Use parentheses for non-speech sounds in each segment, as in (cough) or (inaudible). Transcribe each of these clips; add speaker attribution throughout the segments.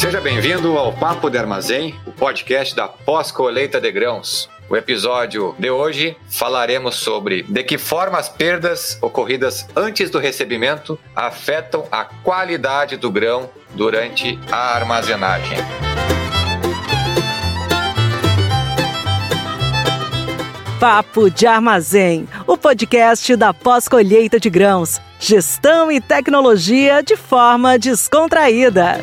Speaker 1: Seja bem-vindo ao Papo de Armazém, o podcast da pós-colheita de grãos. O episódio de hoje falaremos sobre de que forma as perdas ocorridas antes do recebimento afetam a qualidade do grão durante a armazenagem.
Speaker 2: Papo de Armazém, o podcast da pós-colheita de grãos. Gestão e tecnologia de forma descontraída.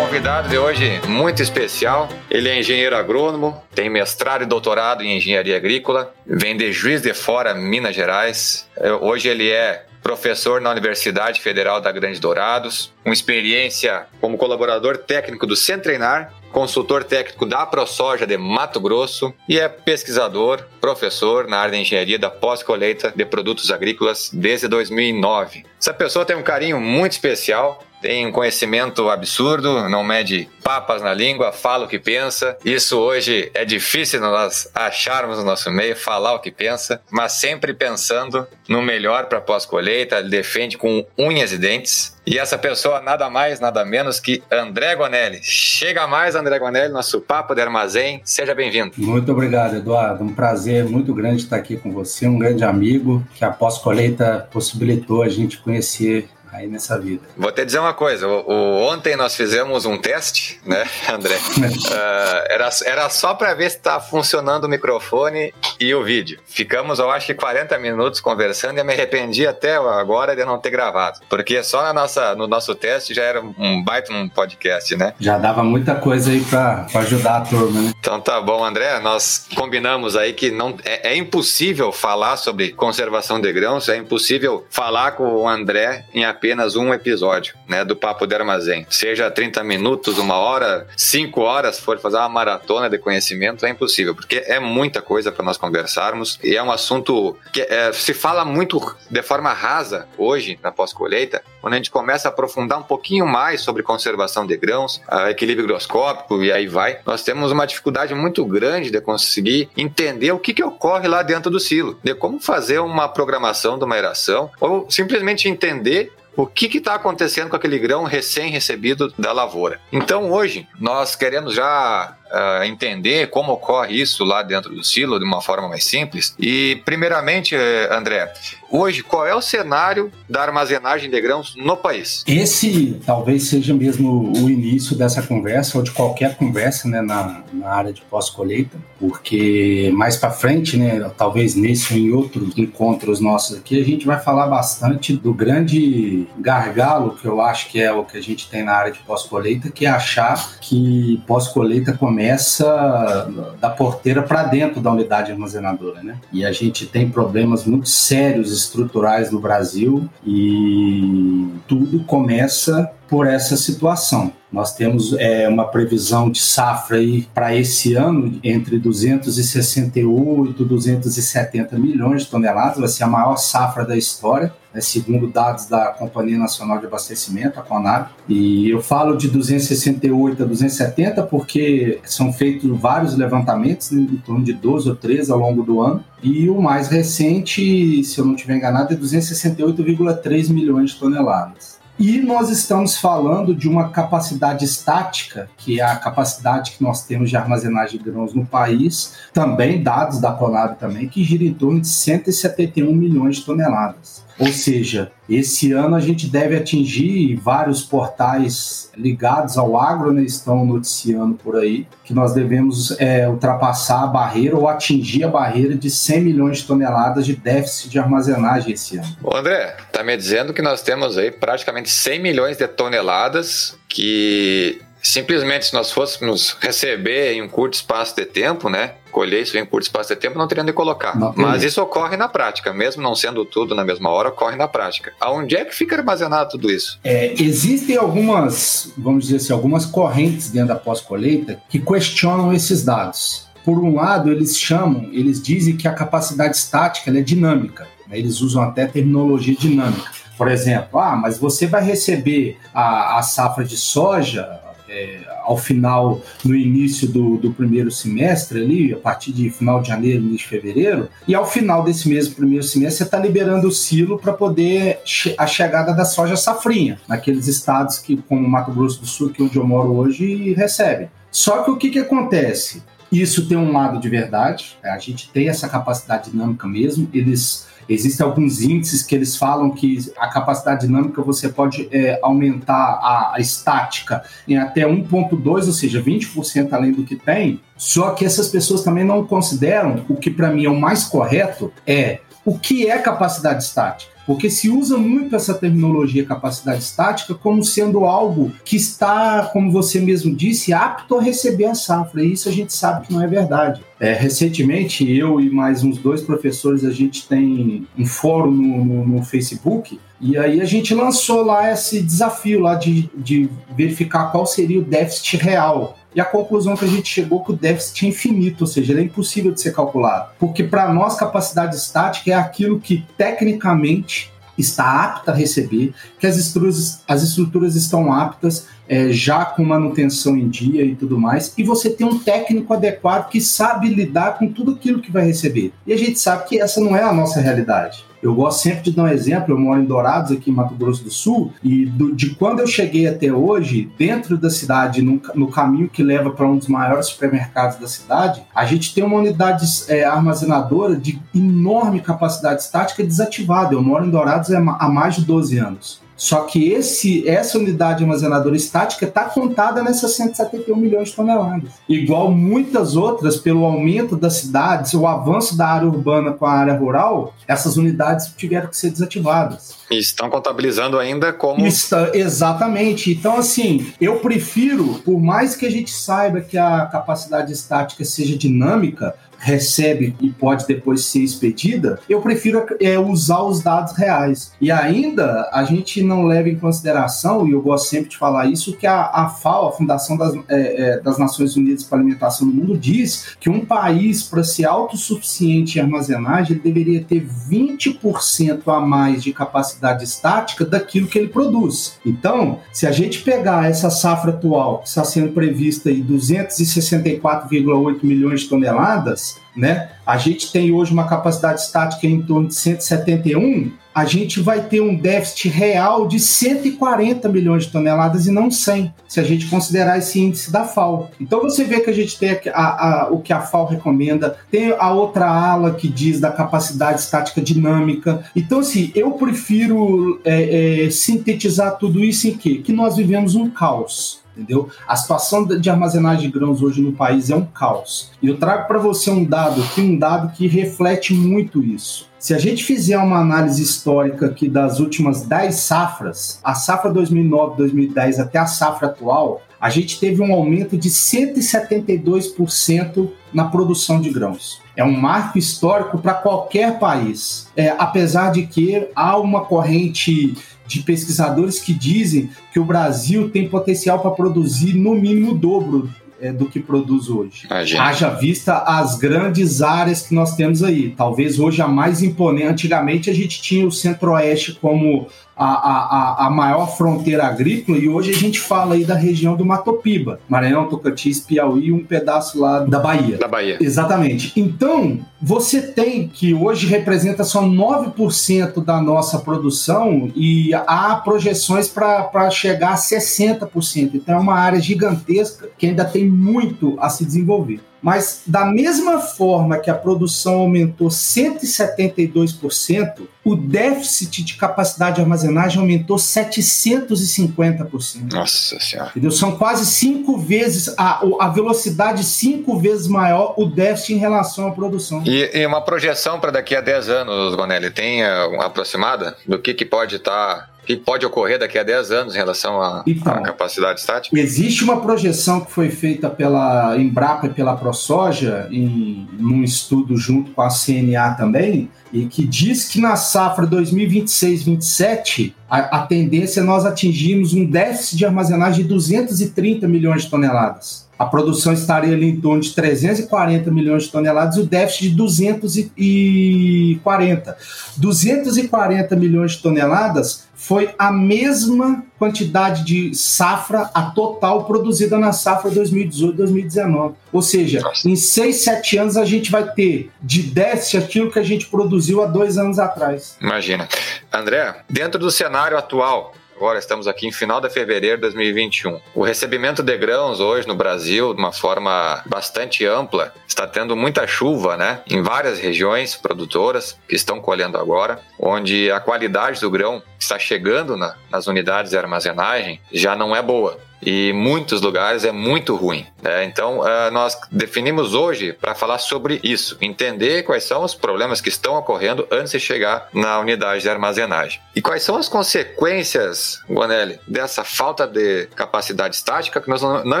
Speaker 1: Convidado de hoje muito especial. Ele é engenheiro agrônomo, tem mestrado e doutorado em engenharia agrícola, vem de Juiz de Fora, Minas Gerais. Hoje ele é professor na Universidade Federal da Grande Dourados, com experiência como colaborador técnico do Centreinar, consultor técnico da ProSoja de Mato Grosso e é pesquisador, professor na área de engenharia da pós-colheita de produtos agrícolas desde 2009. Essa pessoa tem um carinho muito especial tem um conhecimento absurdo, não mede papas na língua, fala o que pensa. Isso hoje é difícil nós acharmos no nosso meio, falar o que pensa, mas sempre pensando no melhor para pós-colheita, defende com unhas e dentes. E essa pessoa nada mais, nada menos que André Gonelli. Chega mais, André Gonelli, nosso papo de armazém. Seja bem-vindo.
Speaker 3: Muito obrigado, Eduardo. Um prazer muito grande estar aqui com você, um grande amigo que a pós-colheita possibilitou a gente conhecer aí nessa vida.
Speaker 1: Vou te dizer uma coisa, o, o ontem nós fizemos um teste, né, (laughs) André? uh, era, era só para ver se está funcionando o microfone e o vídeo. Ficamos, eu acho que 40 minutos conversando e eu me arrependi até agora de não ter gravado, porque só na nossa, no nosso teste já era um baita um podcast, né?
Speaker 3: Já dava muita coisa aí para ajudar a turma, né?
Speaker 1: Então tá bom, André, nós combinamos aí que não é, é impossível falar sobre conservação de grãos, é impossível falar com o André em apenas apenas um episódio, né, do Papo de Armazém. Seja 30 minutos, uma hora, cinco horas, for fazer uma maratona de conhecimento, é impossível, porque é muita coisa para nós conversarmos e é um assunto que é, se fala muito de forma rasa hoje na pós-colheita, quando a gente começa a aprofundar um pouquinho mais sobre conservação de grãos, equilíbrio higroscópico e aí vai, nós temos uma dificuldade muito grande de conseguir entender o que, que ocorre lá dentro do silo, de como fazer uma programação de uma aeração ou simplesmente entender o que está acontecendo com aquele grão recém-recebido da lavoura. Então, hoje, nós queremos já uh, entender como ocorre isso lá dentro do silo de uma forma mais simples. E, primeiramente, eh, André, hoje, qual é o cenário da armazenagem de grãos no país?
Speaker 3: Esse talvez seja mesmo o início dessa conversa, ou de qualquer conversa né, na, na área de pós-colheita, porque mais para frente, né, talvez nesse ou em outros encontros nossos aqui, a gente vai falar bastante do grande gargalo que eu acho que é o que a gente tem na área de pós-colheita, que é achar que pós-colheita começa começa da porteira para dentro da unidade armazenadora, né? E a gente tem problemas muito sérios estruturais no Brasil e tudo começa por essa situação. Nós temos é, uma previsão de safra para esse ano entre 268 e 270 milhões de toneladas, vai ser a maior safra da história, né, segundo dados da Companhia Nacional de Abastecimento, a CONAB. E eu falo de 268 a 270 porque são feitos vários levantamentos, né, em torno de 12 ou 13 ao longo do ano. E o mais recente, se eu não estiver enganado, é 268,3 milhões de toneladas. E nós estamos falando de uma capacidade estática, que é a capacidade que nós temos de armazenagem de grãos no país, também dados da Conab também, que gira em torno de 171 milhões de toneladas. Ou seja, esse ano a gente deve atingir vários portais ligados ao agro, né, estão noticiando por aí, que nós devemos é, ultrapassar a barreira ou atingir a barreira de 100 milhões de toneladas de déficit de armazenagem esse ano.
Speaker 1: Ô André, está me dizendo que nós temos aí praticamente 100 milhões de toneladas que simplesmente se nós fôssemos receber em um curto espaço de tempo, né, colher isso em um curto espaço de tempo, não teria onde colocar. Não, Mas isso ocorre na prática, mesmo não sendo tudo na mesma hora, ocorre na prática. Aonde é que fica armazenado tudo isso?
Speaker 3: É, existem algumas, vamos dizer assim, algumas correntes dentro da pós-colheita que questionam esses dados. Por um lado, eles chamam, eles dizem que a capacidade estática é dinâmica. Né? Eles usam até terminologia dinâmica. Por exemplo, ah, mas você vai receber a, a safra de soja é, ao final, no início do, do, primeiro semestre ali, a partir de final de janeiro, início de fevereiro, e ao final desse mesmo primeiro semestre você está liberando o silo para poder che a chegada da soja safrinha, naqueles estados que, como Mato Grosso do Sul, que é onde eu moro hoje, recebe. Só que o que, que acontece? Isso tem um lado de verdade, a gente tem essa capacidade dinâmica mesmo, eles Existem alguns índices que eles falam que a capacidade dinâmica você pode é, aumentar a, a, estática em até 1,2, ou seja, 20% além do que tem. Só que essas pessoas também não consideram o que para mim é o mais correto é o que é capacidade estática. Porque se usa muito essa terminologia capacidade estática como sendo algo que está, como você mesmo disse, apto a receber a safra. E isso a gente sabe que não é verdade. É, recentemente, eu e mais uns dois professores, a gente tem um fórum no, no, no Facebook e aí a gente lançou lá esse desafio lá de, de verificar qual seria o déficit real e a conclusão que a gente chegou é que o déficit é infinito, ou seja, ele é impossível de ser calculado. Porque para nós, capacidade estática é aquilo que tecnicamente está apta a receber, que as estruturas, as estruturas estão aptas, é, já com manutenção em dia e tudo mais, e você tem um técnico adequado que sabe lidar com tudo aquilo que vai receber. E a gente sabe que essa não é a nossa realidade. Eu gosto sempre de dar um exemplo. Eu moro em Dourados, aqui em Mato Grosso do Sul, e do, de quando eu cheguei até hoje, dentro da cidade, no, no caminho que leva para um dos maiores supermercados da cidade, a gente tem uma unidade é, armazenadora de enorme capacidade estática desativada. Eu moro em Dourados há mais de 12 anos. Só que esse, essa unidade armazenadora estática está contada nessas 171 milhões de toneladas. Igual muitas outras, pelo aumento das cidades, o avanço da área urbana com a área rural, essas unidades tiveram que ser desativadas.
Speaker 1: E estão contabilizando ainda como.
Speaker 3: Está, exatamente. Então, assim, eu prefiro, por mais que a gente saiba que a capacidade estática seja dinâmica, recebe e pode depois ser expedida, eu prefiro é, usar os dados reais. E ainda a gente não leva em consideração, e eu gosto sempre de falar isso, que a, a FAO, a Fundação das, é, é, das Nações Unidas para a Alimentação no Mundo, diz que um país, para ser autossuficiente em armazenagem, ele deveria ter 20% a mais de capacidade estática daquilo que ele produz. Então, se a gente pegar essa safra atual, que está sendo prevista em 264,8 milhões de toneladas, né? A gente tem hoje uma capacidade estática em torno de 171, a gente vai ter um déficit real de 140 milhões de toneladas e não 100, se a gente considerar esse índice da FAO. Então você vê que a gente tem a, a, o que a FAO recomenda, tem a outra ala que diz da capacidade estática dinâmica. Então, assim, eu prefiro é, é, sintetizar tudo isso em quê? Que nós vivemos um caos entendeu? A situação de armazenagem de grãos hoje no país é um caos. E eu trago para você um dado aqui, um dado que reflete muito isso. Se a gente fizer uma análise histórica aqui das últimas 10 safras, a safra 2009-2010 até a safra atual, a gente teve um aumento de 172% na produção de grãos. É um marco histórico para qualquer país. É, apesar de que há uma corrente de pesquisadores que dizem que o Brasil tem potencial para produzir no mínimo o dobro é, do que produz hoje. Haja vista as grandes áreas que nós temos aí. Talvez hoje a mais imponente. Antigamente a gente tinha o Centro-Oeste como a, a, a maior fronteira agrícola e hoje a gente fala aí da região do Matopiba, Maranhão, Tocantins, Piauí e um pedaço lá da Bahia.
Speaker 1: Da Bahia.
Speaker 3: Exatamente. Então, você tem que hoje representa só 9% da nossa produção e há projeções para chegar a 60%. Então é uma área gigantesca que ainda tem muito a se desenvolver. Mas da mesma forma que a produção aumentou 172%, o déficit de capacidade de armazenagem aumentou 750%.
Speaker 1: Nossa Senhora.
Speaker 3: Entendeu? São quase cinco vezes, a, a velocidade cinco vezes maior o déficit em relação à produção.
Speaker 1: E, e uma projeção para daqui a 10 anos, Gonelli, tem uma aproximada do que, que pode estar tá que pode ocorrer daqui a 10 anos em relação à, então, capacidade estática?
Speaker 3: Existe uma projeção que foi feita pela Embrapa e pela ProSoja, em num estudo junto com a CNA também, e que diz que na safra 2026-27 a, a tendência é nós atingirmos um déficit de armazenagem de 230 milhões de toneladas. A produção estaria ali em torno de 340 milhões de toneladas e o déficit de 240. 240 milhões de toneladas foi a mesma quantidade de safra, a total produzida na safra 2018-2019. Ou seja, em 6, 7 anos a gente vai ter de déficit aquilo que a gente produziu há dois anos atrás.
Speaker 1: Imagina. André, dentro do cenário atual, Agora estamos aqui em final de fevereiro de 2021. O recebimento de grãos hoje no Brasil, de uma forma bastante ampla, está tendo muita chuva, né? Em várias regiões produtoras que estão colhendo agora, onde a qualidade do grão que está chegando na, nas unidades de armazenagem já não é boa e muitos lugares é muito ruim. Né? Então, uh, nós definimos hoje para falar sobre isso, entender quais são os problemas que estão ocorrendo antes de chegar na unidade de armazenagem. E quais são as consequências, Guanelli, dessa falta de capacidade estática, que nós não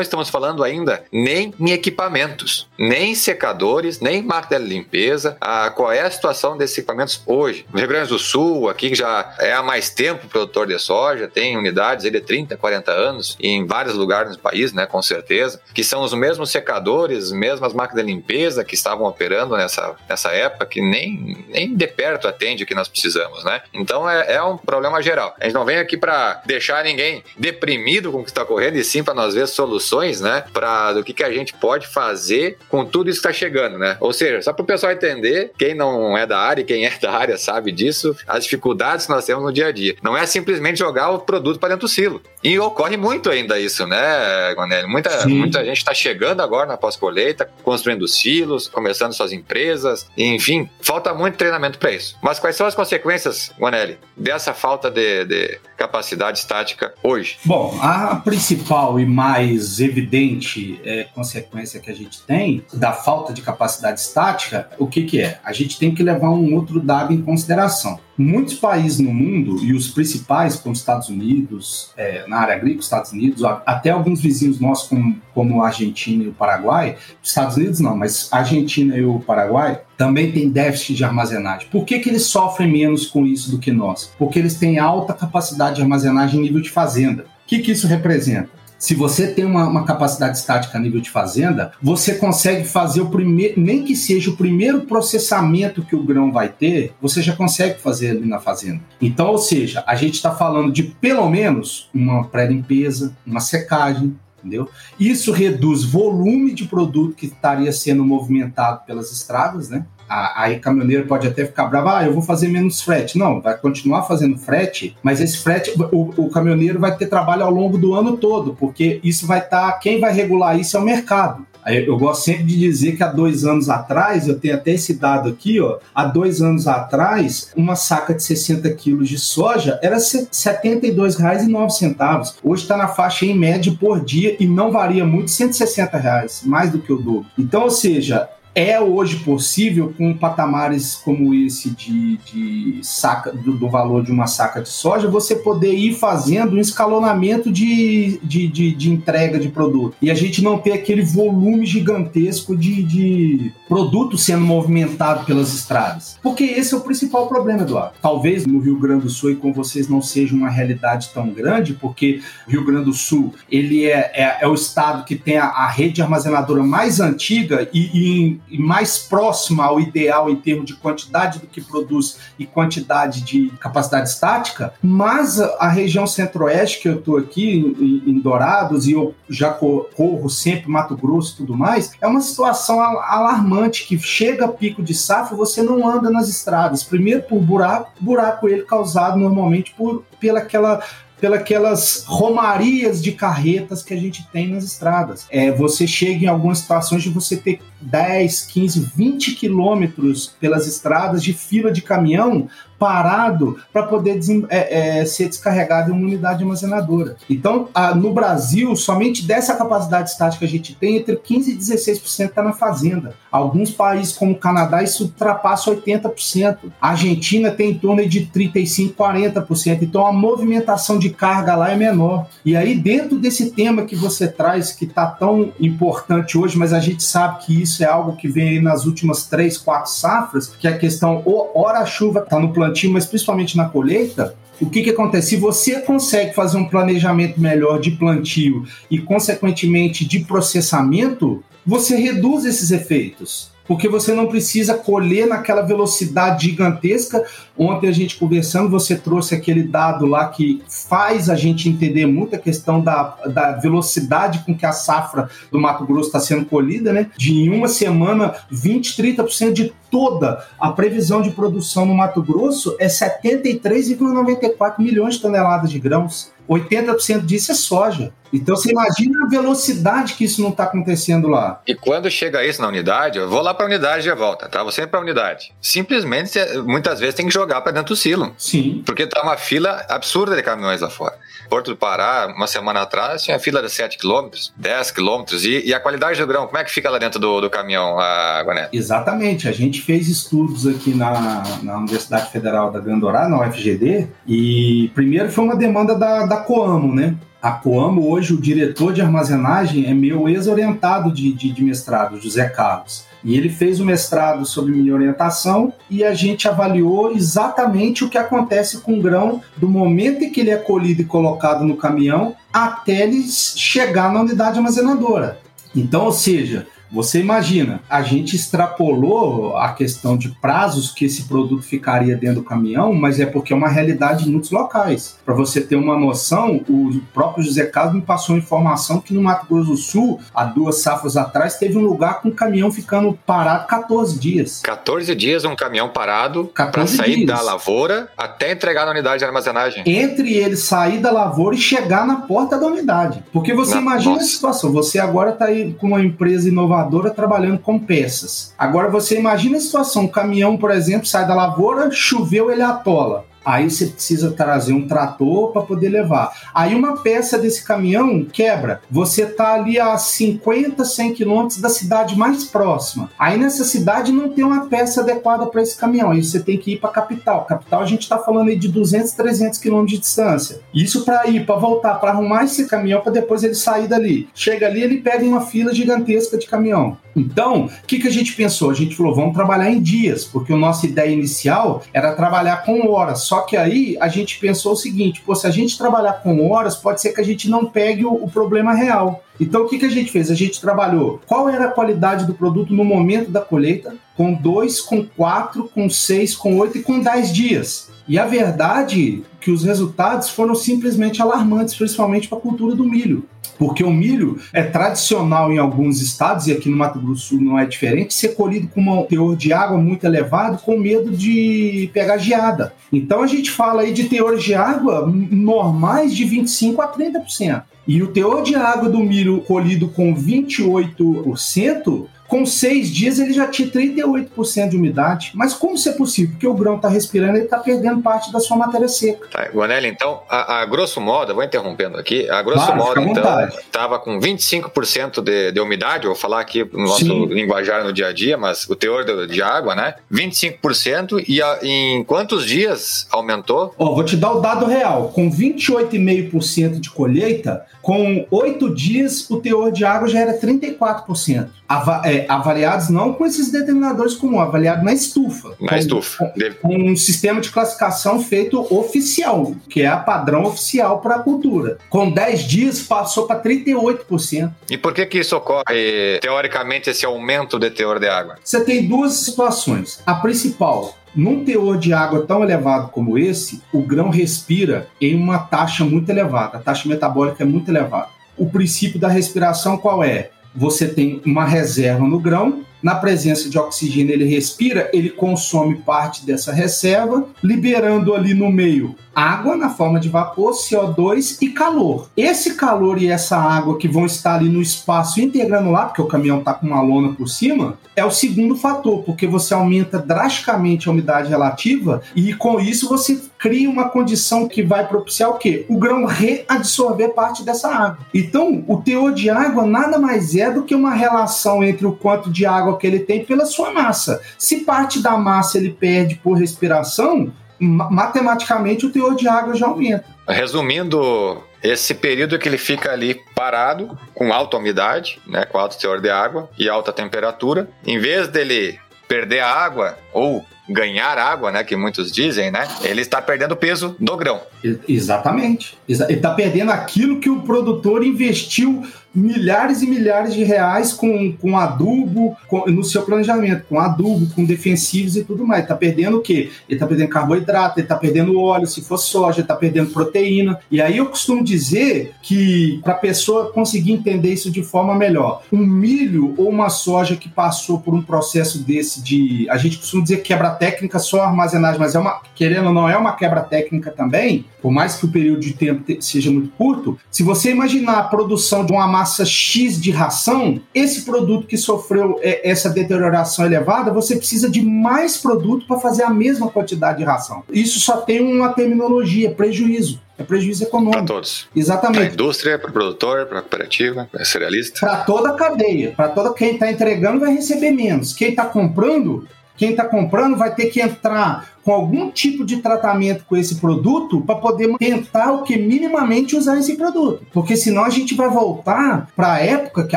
Speaker 1: estamos falando ainda nem em equipamentos, nem secadores, nem máquina de limpeza. Uh, qual é a situação desses equipamentos hoje? No Rio Grande do Sul, aqui já é há mais tempo produtor de soja, tem unidades de 30, 40 anos, em vários lugares no país, né, com certeza, que são os mesmos secadores, mesmas máquinas de limpeza que estavam operando nessa, nessa época, que nem, nem de perto atende o que nós precisamos, né? Então é, é um problema geral. A gente não vem aqui para deixar ninguém deprimido com o que está ocorrendo, e sim para nós ver soluções, né, para do que, que a gente pode fazer com tudo isso que está chegando, né? Ou seja, só para o pessoal entender, quem não é da área e quem é da área sabe disso, as dificuldades que nós temos no dia a dia. Não é simplesmente jogar o produto para dentro do silo. E ocorre muito ainda isso, né, Gonelli? Muita, muita gente está chegando agora na pós-colheita, construindo silos, começando suas empresas, enfim, falta muito treinamento para isso. Mas quais são as consequências, Gonelli, dessa falta de, de capacidade estática hoje?
Speaker 3: Bom, a principal e mais evidente é, consequência que a gente tem da falta de capacidade estática, o que, que é? A gente tem que levar um outro dado em consideração. Muitos países no mundo, e os principais, como Estados Unidos, é, na área agrícola, Estados Unidos, até alguns vizinhos nossos, como, como a Argentina e o Paraguai, Estados Unidos não, mas a Argentina e o Paraguai, também tem déficit de armazenagem. Por que, que eles sofrem menos com isso do que nós? Porque eles têm alta capacidade de armazenagem em nível de fazenda. O que, que isso representa? Se você tem uma, uma, capacidade estática a nível de fazenda, você consegue fazer o primeiro, nem que seja o primeiro processamento que o grão vai ter, você já consegue fazer ali na fazenda. Então, ou seja, a gente está falando de pelo menos uma pré-limpeza, uma secagem, entendeu? Isso reduz volume de produto que estaria sendo movimentado pelas estradas, né? Aí caminhoneiro pode até ficar bravo, ah, eu vou fazer menos frete. Não, vai continuar fazendo frete, mas esse frete, o, o caminhoneiro vai ter trabalho ao longo do ano todo, porque isso vai estar, tá, quem vai regular isso é o mercado. Eu gosto sempre de dizer que há dois anos atrás, eu tenho até esse dado aqui, ó, há dois anos atrás, uma saca de 60 quilos de soja era R$ 72,09. Hoje está na faixa em média por dia e não varia muito, 160 reais, mais do que o dobro. Então, ou seja, é hoje possível com patamares como esse de, de saca do, do, valor de uma saca de soja, você poder ir fazendo um escalonamento de, de, de, de entrega de produto. E a gente não ter aquele volume gigantesco de, de produto sendo movimentado pelas estradas. Porque esse é o principal problema, Eduardo. Talvez no Rio Grande do Sul e com vocês não seja uma realidade tão grande, porque Rio Grande do Sul ele é, é, é o estado que tem a, a rede armazenadora mais antiga e, e e mais próxima ao ideal em termos de quantidade do que produz e quantidade de capacidade estática, mas a região centro-oeste, que eu estou aqui em, Dourados, e eu já corro sempre Mato Grosso e tudo mais, é uma situação alarmante que chega a pico de safra, você não anda nas estradas. Primeiro por buraco, buraco ele causado normalmente por pela aquela pelas romarias de carretas que a gente tem nas estradas. É, você chega em algumas situações de você ter 10, 15, 20 quilômetros pelas estradas de fila de caminhão parado para poder é, é, ser descarregado em uma unidade armazenadora. Então, a, no Brasil, somente dessa capacidade estática que a gente tem, entre 15% e 16% está na fazenda. Alguns países, como o Canadá, isso ultrapassa 80%. A Argentina tem em torno de 35%, 40%. Então, a movimentação de carga lá é menor. E aí, dentro desse tema que você traz, que está tão importante hoje, mas a gente sabe que isso é algo que vem nas últimas três, quatro safras, que é a questão, ora a chuva está no plantio, mas principalmente na colheita, o que, que acontece? Se você consegue fazer um planejamento melhor de plantio e, consequentemente, de processamento, você reduz esses efeitos porque você não precisa colher naquela velocidade gigantesca. Ontem a gente conversando, você trouxe aquele dado lá que faz a gente entender muito a questão da, da velocidade com que a safra do Mato Grosso está sendo colhida, né? De em uma semana, 20, 30% de toda a previsão de produção no Mato Grosso é 73,94 milhões de toneladas de grãos. 80% disso é soja. Então você imagina a velocidade que isso não está acontecendo lá.
Speaker 1: E quando chega isso na unidade, eu vou lá para a unidade e volta, tá? Vou sempre para a unidade. Simplesmente, muitas vezes tem que jogar para dentro do silo.
Speaker 3: Sim.
Speaker 1: Porque tá uma fila absurda de caminhões lá fora. Porto do Pará, uma semana atrás, tinha fila de 7 km, 10 km. E, e, a qualidade do grão, como é que fica lá dentro do, do caminhão, a Guané?
Speaker 3: Exatamente. A gente fez estudos aqui na, na Universidade Federal da Grandorá, na UFGD, e primeiro foi uma demanda da, da Coamo, né? A Coamo, hoje, o diretor de armazenagem é meu ex-orientado de, de, de mestrado, José Carlos. E ele fez o mestrado sobre minha orientação e a gente avaliou exatamente o que acontece com o grão do momento em que ele é colhido e colocado no caminhão até ele chegar na unidade armazenadora. Então, ou seja, você imagina, a gente extrapolou a questão de prazos que esse produto ficaria dentro do caminhão, mas é porque é uma realidade em muitos locais. Para você ter uma noção, o próprio José Carlos me passou informação que no Mato Grosso do Sul, há duas safras atrás, teve um lugar com o caminhão ficando parado 14 dias.
Speaker 1: 14 dias um caminhão parado para sair dias. da lavoura até entregar na unidade de armazenagem.
Speaker 3: Entre ele sair da lavoura e chegar na porta da unidade. Porque você na, imagina nossa. a situação, você agora está aí com uma empresa inovadora trabalhando com peças. Agora você imagina a situação: um caminhão, por exemplo, sai da lavoura, choveu, ele atola. Aí você precisa trazer um trator para poder levar. Aí uma peça desse caminhão quebra. Você tá ali a 50, 100 quilômetros da cidade mais próxima. Aí nessa cidade não tem uma peça adequada para esse caminhão. Aí você tem que ir para capital. Capital a gente está falando aí de 200, 300 quilômetros de distância. Isso para ir, para voltar, para arrumar esse caminhão para depois ele sair dali. Chega ali, ele pega uma fila gigantesca de caminhão. Então, o que, que a gente pensou? A gente falou, vamos trabalhar em dias, porque a nossa ideia inicial era trabalhar com horas. Só que aí a gente pensou o seguinte: pô, se a gente trabalhar com horas, pode ser que a gente não pegue o, o problema real. Então, o que, que a gente fez? A gente trabalhou qual era a qualidade do produto no momento da colheita, com dois, com quatro, com seis, com oito e com dez dias. E a verdade é que os resultados foram simplesmente alarmantes, principalmente para a cultura do milho porque o milho é tradicional em alguns estados, e aqui no Mato Grosso Sul não é diferente, ser colhido com um teor de água muito elevado, com medo de pegar geada. Então a gente fala aí de teores de água normais de 25% a 30%. E o teor de água do milho colhido com 28% com seis dias ele já tinha 38% de umidade. Mas como isso é possível? Porque o grão está respirando e está perdendo parte da sua matéria seca.
Speaker 1: Tá, Guanelli, então, a, a, grosso modo, vou interrompendo aqui, a grosso claro, modo, então, estava com 25% de, de umidade, vou falar aqui no nosso Sim. linguajar no dia a dia, mas o teor de, de água, né? 25% e a, em quantos dias aumentou?
Speaker 3: Ó, vou te dar o dado real. Com 28,5% de colheita, com oito dias o teor de água já era 34%. Ava é, avaliados não com esses determinadores comuns, avaliado na estufa.
Speaker 1: Na com, estufa.
Speaker 3: Com, com, um sistema de classificação feito oficial, que é a padrão oficial para a cultura. Com 10 dias passou para 38%.
Speaker 1: E por que que isso ocorre, teoricamente, esse aumento de teor de água?
Speaker 3: Você tem duas situações. A principal, num teor de água tão elevado como esse, o grão respira em uma taxa muito elevada. A taxa metabólica é muito elevada. O princípio da respiração qual é? Você tem uma reserva no grão, na presença de oxigênio ele respira, ele consome parte dessa reserva, liberando ali no meio água na forma de vapor, CO2 e calor. Esse calor e essa água que vão estar ali no espaço intergranular, porque o caminhão está com uma lona por cima, é o segundo fator, porque você aumenta drasticamente a umidade relativa e com isso você cria uma condição que vai propiciar o quê? O grão reabsorver parte dessa água. Então, o teor de água nada mais é do que uma relação entre o quanto de água que ele tem pela sua massa. Se parte da massa ele perde por respiração, matematicamente o teor de água já aumenta.
Speaker 1: Resumindo esse período que ele fica ali parado, com alta umidade, né, com alto teor de água e alta temperatura, em vez dele perder a água ou ganhar água, né, que muitos dizem, né, ele está perdendo peso do grão.
Speaker 3: Exatamente. Ele está perdendo aquilo que o produtor investiu milhares e milhares de reais com, com adubo com, no seu planejamento, com adubo, com defensivos e tudo mais. Está perdendo o quê? Ele está perdendo carboidrato, ele está perdendo óleo, se for soja, está perdendo proteína. E aí eu costumo dizer que para a pessoa conseguir entender isso de forma melhor, um milho ou uma soja que passou por um processo desse de. A gente costuma dizer quebra técnica só armazenagem, mas é uma, querendo ou não, é uma quebra técnica também, por mais que o período de tempo seja muito curto. Se você imaginar a produção de uma massa massa X de ração, esse produto que sofreu é, essa deterioração elevada, você precisa de mais produto para fazer a mesma quantidade de ração. Isso só tem uma terminologia, prejuízo. É prejuízo econômico.
Speaker 1: Para todos.
Speaker 3: Exatamente. Para
Speaker 1: a indústria, para o produtor, para a cooperativa, para a cerealista.
Speaker 3: Para toda a cadeia. Para toda quem está entregando vai receber menos. Quem está comprando, quem está comprando vai ter que entrar com algum tipo de tratamento com esse produto para poder tentar o que minimamente usar esse produto. Porque senão a gente vai voltar para a época que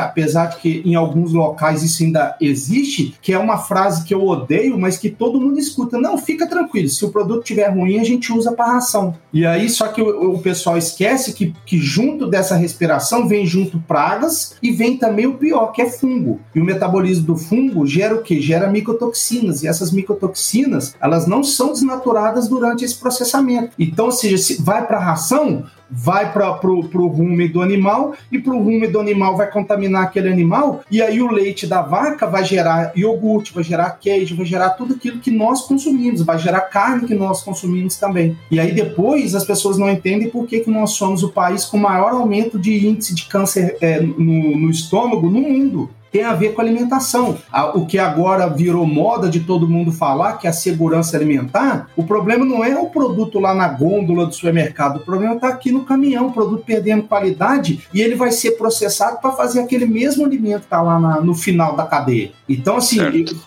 Speaker 3: apesar de que em alguns locais isso ainda existe, que é uma frase que eu odeio, mas que todo mundo escuta. Não, fica tranquilo, se o produto estiver ruim, a gente usa para ração. E aí só que o, o pessoal esquece que, que junto dessa respiração vem junto pragas e vem também o pior, que é fungo. E o metabolismo do fungo gera o que? Gera micotoxinas. E essas micotoxinas, elas não são são desnaturadas durante esse processamento. Então, ou seja, se vai para a ração, vai para o rume do animal e para o rume do animal vai contaminar aquele animal e aí o leite da vaca vai gerar iogurte, vai gerar queijo, vai gerar tudo aquilo que nós consumimos, vai gerar carne que nós consumimos também. E aí depois as pessoas não entendem por que, que nós somos o país com maior aumento de índice de câncer é, no, no estômago no mundo tem a ver com alimentação. O que agora virou moda de todo mundo falar, que é a segurança alimentar, o problema não é o produto lá na gôndola do supermercado, o problema está aqui no caminhão, o produto perdendo qualidade e ele vai ser processado para fazer aquele mesmo alimento que está lá na, no final da cadeia. Então, assim,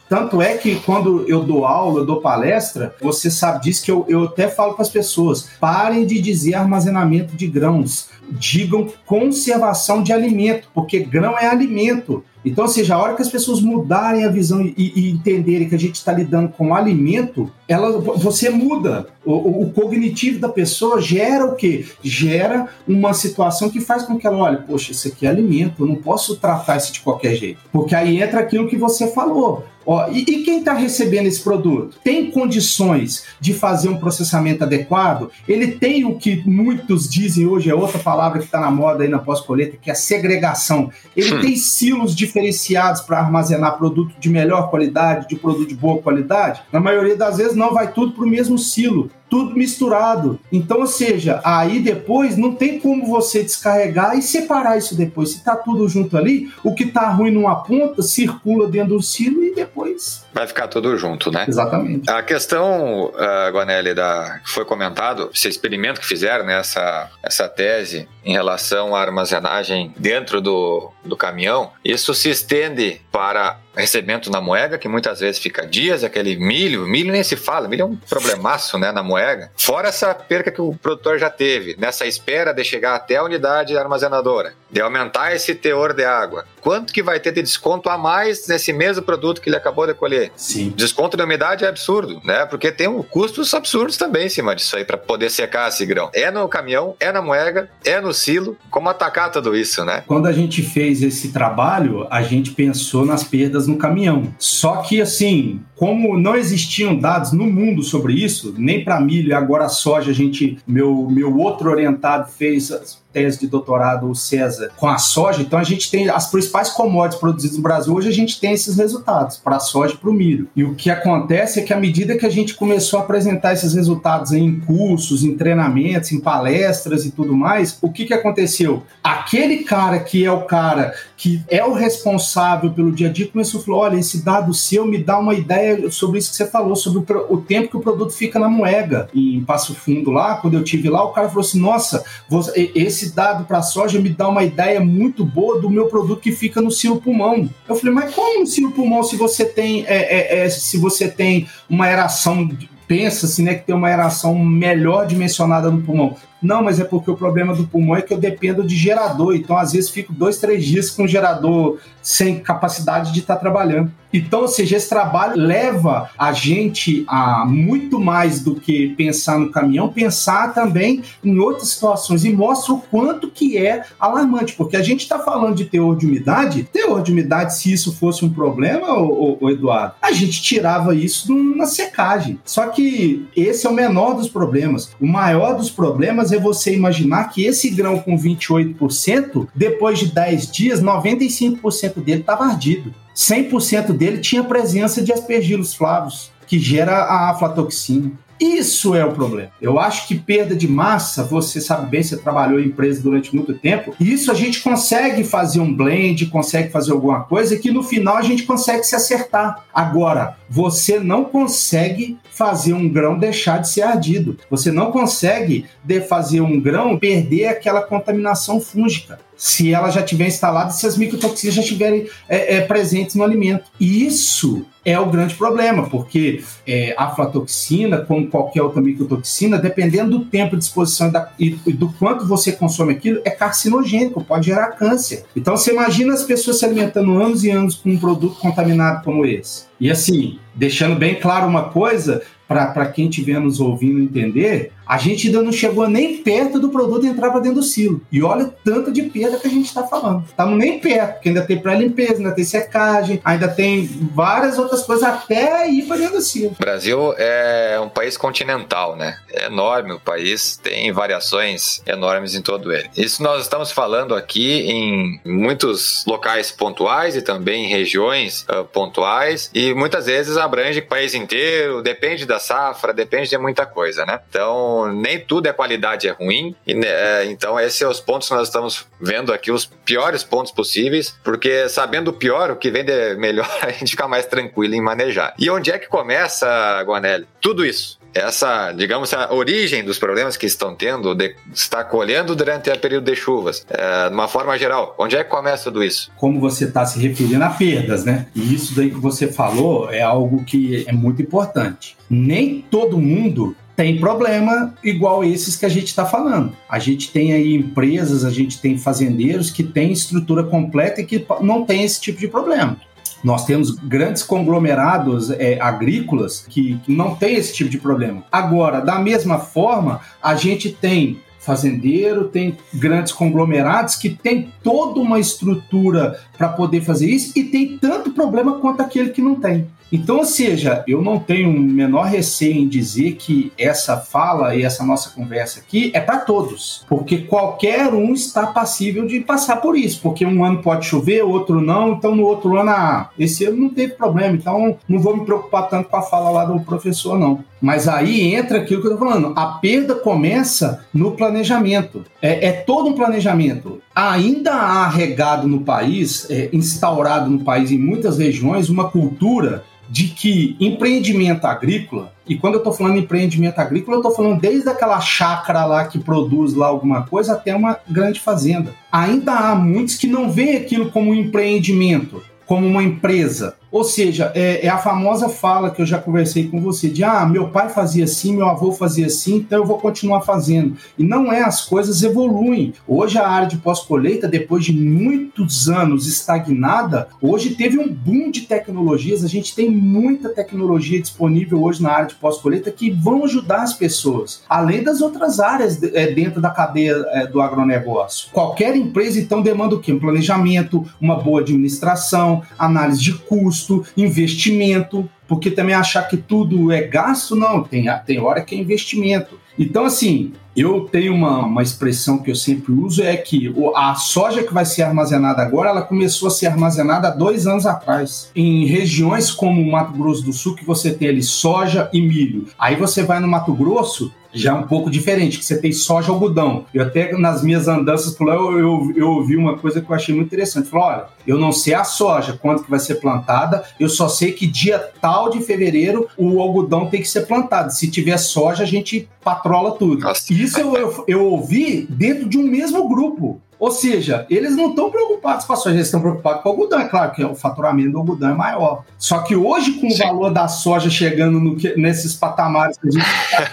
Speaker 3: tanto é que quando eu dou aula, eu dou palestra, você sabe disso que eu, eu até falo para as pessoas: parem de dizer armazenamento de grãos digam conservação de alimento, porque grão é alimento. Então, ou seja, a hora que as pessoas mudarem a visão e, e entenderem que a gente está lidando com alimento, ela, você muda. O, o, cognitivo da pessoa gera o quê? Gera uma situação que faz com que ela olhe, poxa, isso aqui é alimento, eu não posso tratar isso de qualquer jeito. Porque aí entra aquilo que você falou. Ó, e, e, quem está recebendo esse produto? Tem condições de fazer um processamento adequado? Ele tem o que muitos dizem hoje, é outra palavra que está na moda aí na pós-colheita, que é a segregação. Ele hum. tem silos diferenciados para armazenar produto de melhor qualidade, de produto de boa qualidade? Na maioria das vezes não vai tudo para o mesmo silo tudo misturado. Então, ou seja, aí depois não tem como você descarregar e separar isso depois. Se tá tudo junto ali, o que tá ruim numa ponta circula dentro do silo e depois.
Speaker 1: Vai ficar tudo junto, né?
Speaker 3: Exatamente.
Speaker 1: A questão, uh, Guanelli, da, que foi comentado, esse experimento que fizeram, né, essa, essa tese em relação à armazenagem dentro do, do caminhão, isso se estende para recebimento na moeda, que muitas vezes fica dias, aquele milho, milho nem se fala, milho é um problemaço, né, na moeda. Fora essa perca que o produtor já teve, nessa espera de chegar até a unidade armazenadora, de aumentar esse teor de água. Quanto que vai ter de desconto a mais nesse mesmo produto que ele acabou de colher?
Speaker 3: Sim.
Speaker 1: Desconto de umidade é absurdo, né? Porque tem um custos absurdos também em cima disso aí para poder secar esse grão. É no caminhão, é na moeda, é no silo, como atacar tudo isso, né?
Speaker 3: Quando a gente fez esse trabalho, a gente pensou nas perdas no caminhão. Só que assim, como não existiam dados no mundo sobre isso, nem para milho e agora soja, a gente, meu, meu outro orientado fez tese de doutorado, o César, com a soja, então a gente tem as principais commodities produzidas no Brasil, hoje a gente tem esses resultados, para a soja e para o milho. E o que acontece é que à medida que a gente começou a apresentar esses resultados em cursos, em treinamentos, em palestras e tudo mais, o que, que aconteceu? Aquele cara que é o cara que é o responsável pelo dia a dia começou a falar, olha, esse dado seu me dá uma ideia sobre isso que você falou, sobre o, o tempo que o produto fica na moeda. Em Passo Fundo lá, quando eu tive lá, o cara falou assim, nossa, você, esse esse dado para a soja me dá uma ideia muito boa do meu produto que fica no silo pulmão. Eu falei, mas como no silo pulmão se você tem, é, é, é, se você tem uma aeração pensa-se né, que tem uma aeração melhor dimensionada no pulmão. Não, mas é porque o problema do pulmão é que eu dependo de gerador, então às vezes fico dois, três dias com o gerador sem capacidade de estar tá trabalhando. Então, ou seja, esse trabalho leva a gente a muito mais do que pensar no caminhão, pensar também em outras situações e mostra o quanto que é alarmante, porque a gente está falando de teor de umidade, teor de umidade, se isso fosse um problema, o, Eduardo, a gente tirava isso na secagem. Só que esse é o menor dos problemas. O maior dos problemas é você imaginar que esse grão com 28%, depois de 10 dias, 95% dele estava ardido. 100% dele tinha presença de aspergilos flavos, que gera a aflatoxina. Isso é o problema. Eu acho que perda de massa, você sabe bem, você trabalhou em empresa durante muito tempo, isso a gente consegue fazer um blend, consegue fazer alguma coisa que no final a gente consegue se acertar. Agora, você não consegue fazer um grão deixar de ser ardido. Você não consegue de fazer um grão perder aquela contaminação fúngica se ela já tiver instalada, se as microtoxinas já estiverem é, é, presentes no alimento. E isso é o grande problema, porque é, a aflatoxina, como qualquer outra microtoxina, dependendo do tempo de exposição da, e, e, do quanto você consome aquilo, é carcinogênico, pode gerar câncer. Então você imagina as pessoas se alimentando anos e anos com um produto contaminado como esse. E assim, deixando bem claro uma coisa, para quem estiver nos ouvindo entender, a gente ainda não chegou nem perto do produto entrar para dentro do silo. E olha o tanto de perda que a gente está falando. Estamos nem perto, porque ainda tem pré-limpeza, ainda tem secagem, ainda tem várias outras coisas até ir para dentro do silo.
Speaker 1: O Brasil é um país continental, né? É enorme o país, tem variações enormes em todo ele. Isso nós estamos falando aqui em muitos locais pontuais e também em regiões uh, pontuais e muitas vezes abrange o país inteiro, depende da safra, depende de muita coisa, né? Então, nem tudo é qualidade é ruim. E, né, é, então, esses são os pontos que nós estamos vendo aqui, os piores pontos possíveis, porque sabendo o pior, o que vem de melhor, (laughs) a gente fica mais tranquilo em manejar. E onde é que começa, Guanelli? Tudo isso essa, digamos, a origem dos problemas que estão tendo, de, está colhendo durante o período de chuvas, é, de uma forma geral. Onde é que começa tudo isso?
Speaker 3: Como você está se referindo a perdas, né? E isso daí que você falou é algo que é muito importante. Nem todo mundo tem problema igual esses que a gente está falando. A gente tem aí empresas, a gente tem fazendeiros que têm estrutura completa e que não tem esse tipo de problema. Nós temos grandes conglomerados é, agrícolas que, não têm esse tipo de problema. Agora, da mesma forma, a gente tem fazendeiro, tem grandes conglomerados que tem toda uma estrutura para poder fazer isso e tem tanto problema quanto aquele que não tem. Então, ou seja, eu não tenho o menor receio em dizer que essa fala e essa nossa conversa aqui é para todos, porque qualquer um está passível de passar por isso, porque um ano pode chover, outro não, então no outro ano, ah, esse ano não teve problema, então não vou me preocupar tanto com a fala lá do professor, não. Mas aí entra aquilo que eu estou falando, a perda começa no planejamento, é, é todo um planejamento. Ainda há regado no país, é, instaurado no país em muitas regiões, uma cultura de que empreendimento agrícola, e quando eu estou falando empreendimento agrícola, eu estou falando desde aquela chácara lá que produz lá alguma coisa até uma grande fazenda. Ainda há muitos que não veem aquilo como um empreendimento, como uma empresa, ou seja, é, é, a famosa fala que eu já conversei com você, de ah, meu pai fazia assim, meu avô fazia assim, então eu vou continuar fazendo. E não é, as coisas evoluem. Hoje a área de pós-colheita, depois de muitos anos estagnada, hoje teve um boom de tecnologias, a gente tem muita tecnologia disponível hoje na área de pós-colheita que vão ajudar as pessoas, além das outras áreas é, dentro da cadeia é, do agronegócio. Qualquer empresa, então, demanda o quê? Um planejamento, uma boa administração, análise de custo, custo, investimento, porque também achar que tudo é gasto, não, tem, tem hora que é investimento. Então, assim, eu tenho uma, uma expressão que eu sempre uso, é que a soja que vai ser armazenada agora, ela começou a ser armazenada há dois anos atrás. Em regiões como o Mato Grosso do Sul, que você tem ali soja e milho. Aí você vai no Mato Grosso, já é um pouco diferente, que você tem soja e algodão. Eu até nas minhas andanças por lá, eu, eu, eu ouvi uma coisa que eu achei muito interessante. Falei, olha, eu não sei a soja, quando que vai ser plantada, eu só sei que dia tal de fevereiro o algodão tem que ser plantado. Se tiver soja, a gente patrola tudo. Nossa. Isso eu, eu, eu ouvi dentro de um mesmo grupo. Ou seja, eles não estão preocupados com a soja, eles estão preocupados com o algodão. É claro que o faturamento do algodão é maior. Só que hoje, com Sim. o valor da soja chegando no, nesses patamares que a gente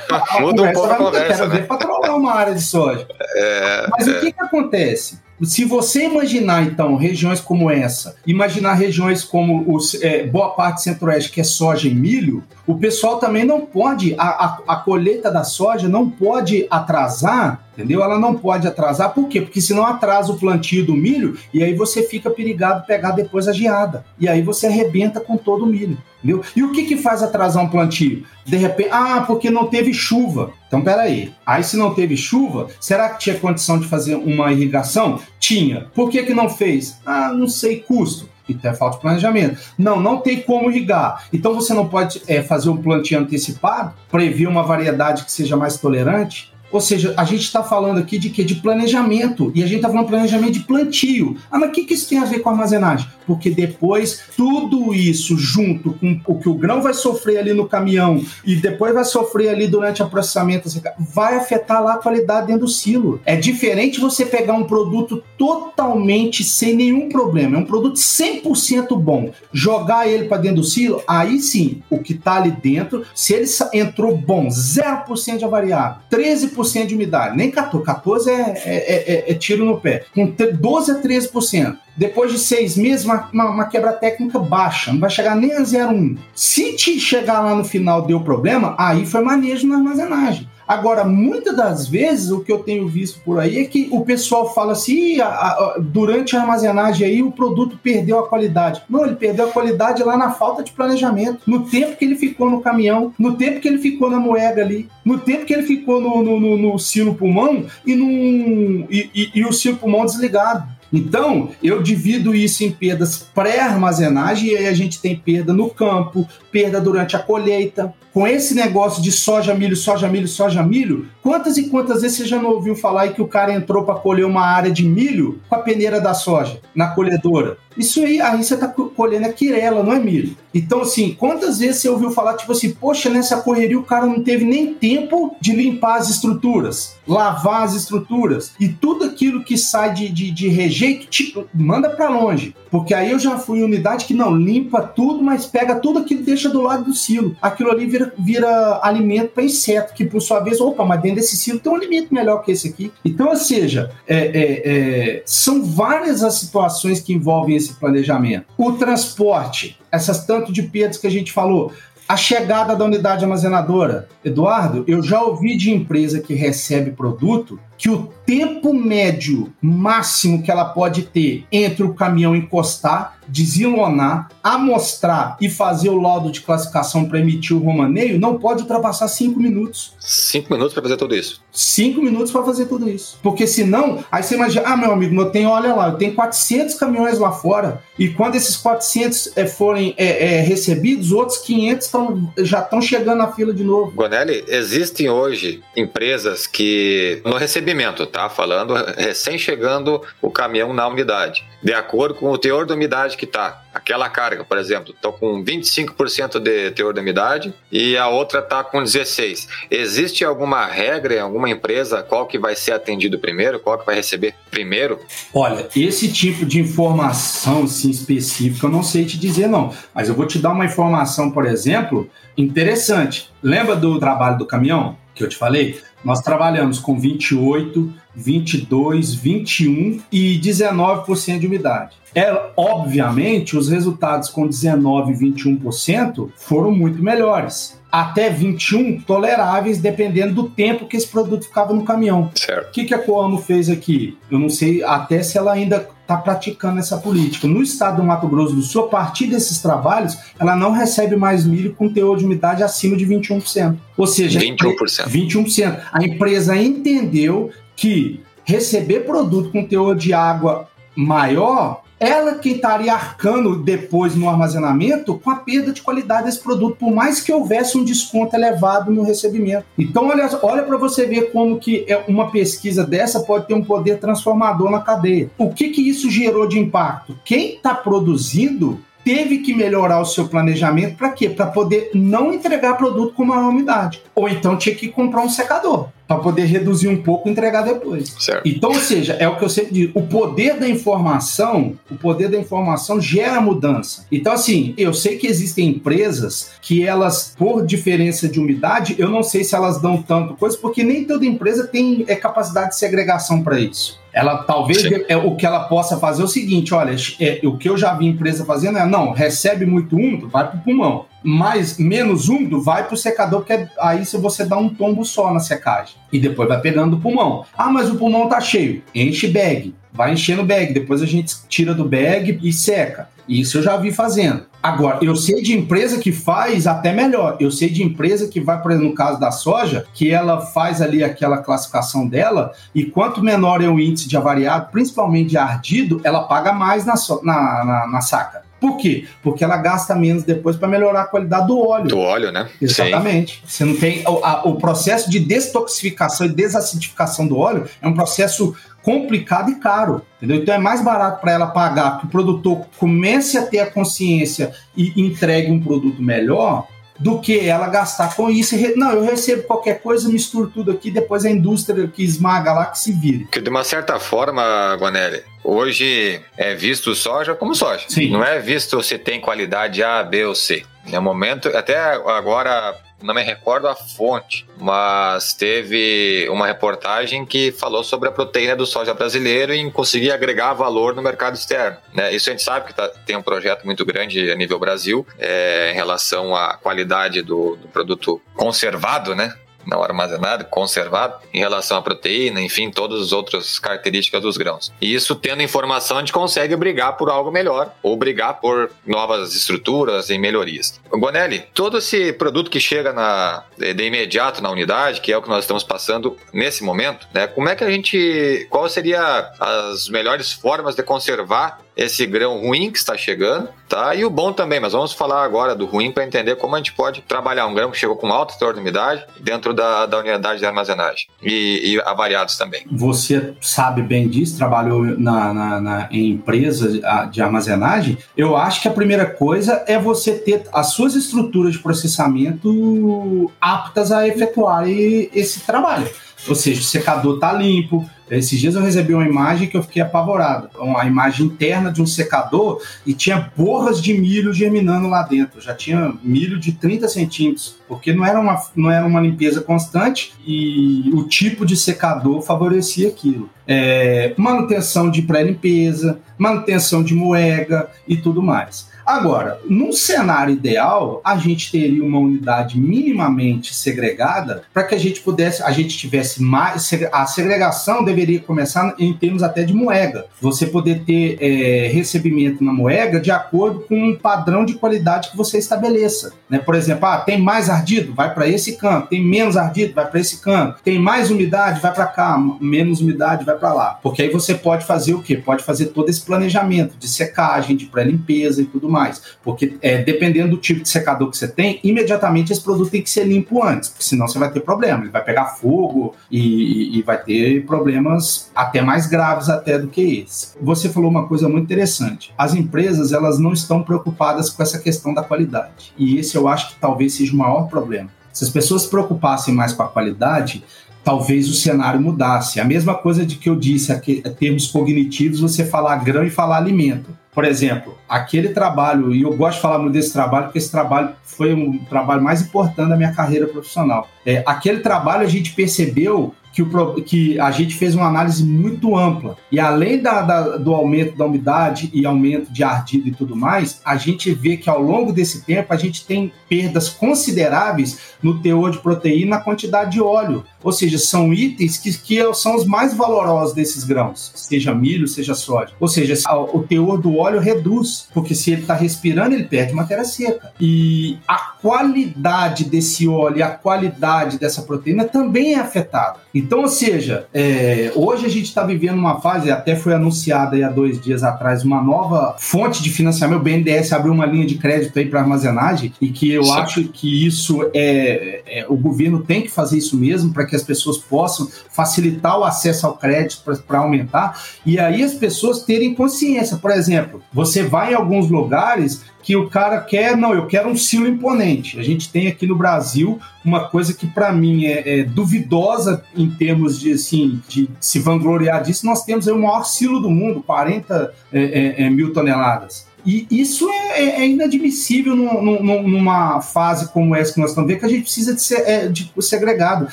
Speaker 1: tá, (laughs) Muda um pouco a conversa,
Speaker 3: né? patrolar uma área de soja. É, Mas é. o que, que acontece? Se você imaginar, então, regiões como essa, imaginar regiões como os, é, boa parte centro-oeste, que é soja e milho, o pessoal também não pode, a, a, a colheita da soja não pode atrasar entendeu? Ela não pode atrasar, por quê? Porque senão atrasa o plantio do milho e aí você fica perigado pegar depois a geada. E aí você arrebenta com todo o milho, entendeu? E o que que faz atrasar um plantio? De repente, ah, porque não teve chuva. Então, peraí. Aí, se não teve chuva, será que tinha condição de fazer uma irrigação? Tinha. Por que que não fez? Ah, não sei, custo. Então é falta de planejamento. Não, não tem como irrigar. Então você não pode é, fazer um plantio antecipado, prever uma variedade que seja mais tolerante. Ou seja, a gente está falando aqui de quê? De planejamento. E a gente está falando planejamento de plantio. Ah, mas o que, que isso tem a ver com armazenagem? Porque depois, tudo isso junto com o que o grão vai sofrer ali no caminhão e depois vai sofrer ali durante o processamento, vai afetar lá a qualidade dentro do silo. É diferente você pegar um produto totalmente sem nenhum problema, é um produto 100% bom, jogar ele para dentro do silo, aí sim, o que está ali dentro, se ele entrou bom, 0% de avariado, 13% 13% de umidade, nem 14, 14 é, é, é, é tiro no pé, com 12 a 13%. Depois de seis meses, uma, uma, uma, quebra técnica baixa, não vai chegar nem a 0,1. Se te chegar lá no final deu problema, aí foi manejo na armazenagem. Agora, muitas das vezes, o que eu tenho visto por aí é que o pessoal fala assim, a, a, durante a armazenagem aí, o produto perdeu a qualidade. Não, ele perdeu a qualidade lá na falta de planejamento, no tempo que ele ficou no caminhão, no tempo que ele ficou na moeda ali, no tempo que ele ficou no, no, no, no silo pulmão e, no, e, e, e o silo pulmão desligado. Então, eu divido isso em perdas pré-armazenagem e aí a gente tem perda no campo, perda durante a colheita. Com esse negócio de soja, milho, soja, milho, soja, milho, quantas e quantas vezes você já não ouviu falar que o cara entrou para colher uma área de milho com a peneira da soja na colhedora? Isso aí, aí você está colhendo a quirela, não é milho. Então, assim, quantas vezes você ouviu falar, tipo assim, poxa, nessa correria o cara não teve nem tempo de limpar as estruturas, lavar as estruturas, e tudo aquilo que sai de, de, de rejeito, tipo, manda para longe. Porque aí eu já fui unidade que não limpa tudo, mas pega tudo aquilo e deixa do lado do silo. Aquilo ali vira, vira alimento para inseto, que por sua vez, opa, mas dentro desse silo tem um alimento melhor que esse aqui. Então, ou seja, é, é, é, são várias as situações que envolvem esse planejamento. O transporte, essas tanto de perdas que a gente falou, a chegada da unidade armazenadora. Eduardo, eu já ouvi de empresa que recebe produto que o tempo médio máximo que ela pode ter entre o caminhão encostar, desilonar, amostrar e fazer o laudo de classificação para emitir o romaneio não pode ultrapassar cinco minutos.
Speaker 1: Cinco minutos para fazer tudo isso?
Speaker 3: Cinco minutos para fazer tudo isso. Porque senão, aí você imagina, ah, meu amigo, eu tenho, olha lá, eu tenho 400 caminhões lá fora e quando esses 400 é, forem é, é, recebidos, outros 500 tão, já estão chegando na fila de novo.
Speaker 1: Gonelli, existem hoje empresas que no recebimento, tá? Falando recém chegando o caminhão na unidade, de acordo com o teor da umidade que tá. Aquela carga, por exemplo, estou com 25% de teor de umidade e a outra está com 16%. Existe alguma regra em alguma empresa qual que vai ser atendido primeiro, qual que vai receber primeiro?
Speaker 3: Olha, esse tipo de informação assim, específica eu não sei te dizer não, mas eu vou te dar uma informação, por exemplo, interessante. Lembra do trabalho do caminhão que eu te falei? Nós trabalhamos com 28, 22, 21 e 19% de umidade. É, obviamente, os resultados com 19 e 21% foram muito melhores. Até 21 toleráveis, dependendo do tempo que esse produto ficava no caminhão.
Speaker 1: Certo.
Speaker 3: O que, que a Coamo fez aqui? Eu não sei até se ela ainda está praticando essa política. No estado do Mato Grosso do Sul, a partir desses trabalhos, ela não recebe mais milho com teor de umidade acima de 21%. Ou seja,
Speaker 1: 21%.
Speaker 3: 21%. A empresa entendeu que receber produto com teor de água maior ela que estaria arcando depois no armazenamento com a perda de qualidade desse produto, por mais que houvesse um desconto elevado no recebimento. Então, olha, olha para você ver como que é uma pesquisa dessa pode ter um poder transformador na cadeia. O que, que isso gerou de impacto? Quem está produzindo teve que melhorar o seu planejamento para quê? Para poder não entregar produto com maior umidade. Ou então tinha que comprar um secador para poder reduzir um pouco e entregar depois.
Speaker 1: Certo.
Speaker 3: Então, ou seja, é o que eu sempre digo, o poder da informação, o poder da informação gera mudança. Então, assim, eu sei que existem empresas que elas, por diferença de umidade, eu não sei se elas dão tanto coisa, porque nem toda empresa tem é, capacidade de segregação para isso. Ela talvez é, o que ela possa fazer é o seguinte: olha, é, o que eu já vi empresa fazendo é não, recebe muito úmido, vai para o pulmão. Mais menos úmido, vai para o secador, porque aí se você dá um tombo só na secagem. E depois vai pegando o pulmão. Ah, mas o pulmão tá cheio. Enche bag. Vai enchendo bag. Depois a gente tira do bag e seca. Isso eu já vi fazendo. Agora, eu sei de empresa que faz até melhor. Eu sei de empresa que vai, por exemplo, no caso da soja, que ela faz ali aquela classificação dela, e quanto menor é o índice de avariado, principalmente de ardido, ela paga mais na, na, na, na saca. Por quê? Porque ela gasta menos depois para melhorar a qualidade do óleo.
Speaker 1: Do óleo, né?
Speaker 3: Exatamente. Sim. Você não tem. O, a, o processo de destoxificação e desacidificação do óleo é um processo complicado e caro, entendeu? Então é mais barato para ela pagar que o produtor comece a ter a consciência e entregue um produto melhor do que ela gastar com isso. Não, eu recebo qualquer coisa, misturo tudo aqui, depois a indústria que esmaga lá que se vire.
Speaker 1: Que de uma certa forma, Guanelli, hoje é visto soja como soja. Sim. Não é visto se tem qualidade A, B ou C. No momento, até agora não me recordo a fonte, mas teve uma reportagem que falou sobre a proteína do soja brasileiro e conseguir agregar valor no mercado externo. Né? Isso a gente sabe que tá, tem um projeto muito grande a nível Brasil é, em relação à qualidade do, do produto conservado, né? Não armazenado, conservado, em relação à proteína, enfim, todas as outras características dos grãos. E isso, tendo informação, a gente consegue brigar por algo melhor ou brigar por novas estruturas e melhorias. Gonelli, todo esse produto que chega na, de imediato na unidade, que é o que nós estamos passando nesse momento, né, como é que a gente. Qual seria as melhores formas de conservar esse grão ruim que está chegando, tá? E o bom também, mas vamos falar agora do ruim para entender como a gente pode trabalhar um grão que chegou com alta teor de umidade dentro da, da unidade de armazenagem e, e avariados também.
Speaker 3: Você sabe bem disso, trabalhou na, na, na, em empresa de armazenagem. Eu acho que a primeira coisa é você ter as suas estruturas de processamento aptas a efetuar esse trabalho. Ou seja, o secador está limpo, esses dias eu recebi uma imagem que eu fiquei apavorado. Uma imagem interna de um secador e tinha borras de milho germinando lá dentro. Já tinha milho de 30 centímetros, porque não era uma, não era uma limpeza constante e o tipo de secador favorecia aquilo. É, manutenção de pré-limpeza, manutenção de moega e tudo mais. Agora, num cenário ideal, a gente teria uma unidade minimamente segregada para que a gente pudesse, a gente tivesse mais. A segregação deveria começar em termos até de moeda. Você poder ter é, recebimento na moeda de acordo com um padrão de qualidade que você estabeleça. Né? Por exemplo, ah, tem mais ardido, vai para esse canto, tem menos ardido, vai para esse canto, tem mais umidade, vai para cá, menos umidade, vai para lá. Porque aí você pode fazer o quê? Pode fazer todo esse planejamento de secagem, de pré-limpeza e tudo mais. Porque é, dependendo do tipo de secador que você tem, imediatamente esse produto tem que ser limpo antes, porque senão você vai ter problema. Ele vai pegar fogo e, e vai ter problemas até mais graves até do que esse. Você falou uma coisa muito interessante. As empresas elas não estão preocupadas com essa questão da qualidade. E esse eu acho que talvez seja o maior problema. Se as pessoas se preocupassem mais com a qualidade, talvez o cenário mudasse. A mesma coisa de que eu disse, aqui, termos cognitivos, você falar grão e falar alimento. Por exemplo, aquele trabalho, e eu gosto de falar muito desse trabalho, porque esse trabalho foi um trabalho mais importante da minha carreira profissional. É, aquele trabalho a gente percebeu que, o, que a gente fez uma análise muito ampla. E além da, da, do aumento da umidade e aumento de ardido e tudo mais, a gente vê que ao longo desse tempo a gente tem perdas consideráveis no teor de proteína e na quantidade de óleo. Ou seja, são itens que, que são os mais valorosos desses grãos, seja milho, seja soja. Ou seja, o teor do óleo reduz, porque se ele está respirando, ele perde matéria seca. E a qualidade desse óleo a qualidade dessa proteína também é afetada. Então, ou seja, é, hoje a gente está vivendo uma fase, até foi anunciada há dois dias atrás, uma nova fonte de financiamento. O BNDES abriu uma linha de crédito aí para armazenagem e que eu acho que isso é, é, o governo tem que fazer isso mesmo para que as pessoas possam facilitar o acesso ao crédito para aumentar e aí as pessoas terem consciência. Por exemplo, você vai em alguns lugares que o cara quer, não, eu quero um silo imponente. A gente tem aqui no Brasil uma coisa que para mim é, é, duvidosa em termos de, assim, de se vangloriar disso. Nós temos o maior silo do mundo, 40 é, é, é, mil toneladas. E isso é, é, é inadmissível numa fase como essa que nós estamos vendo, que a gente precisa de, ser, é, de segregado.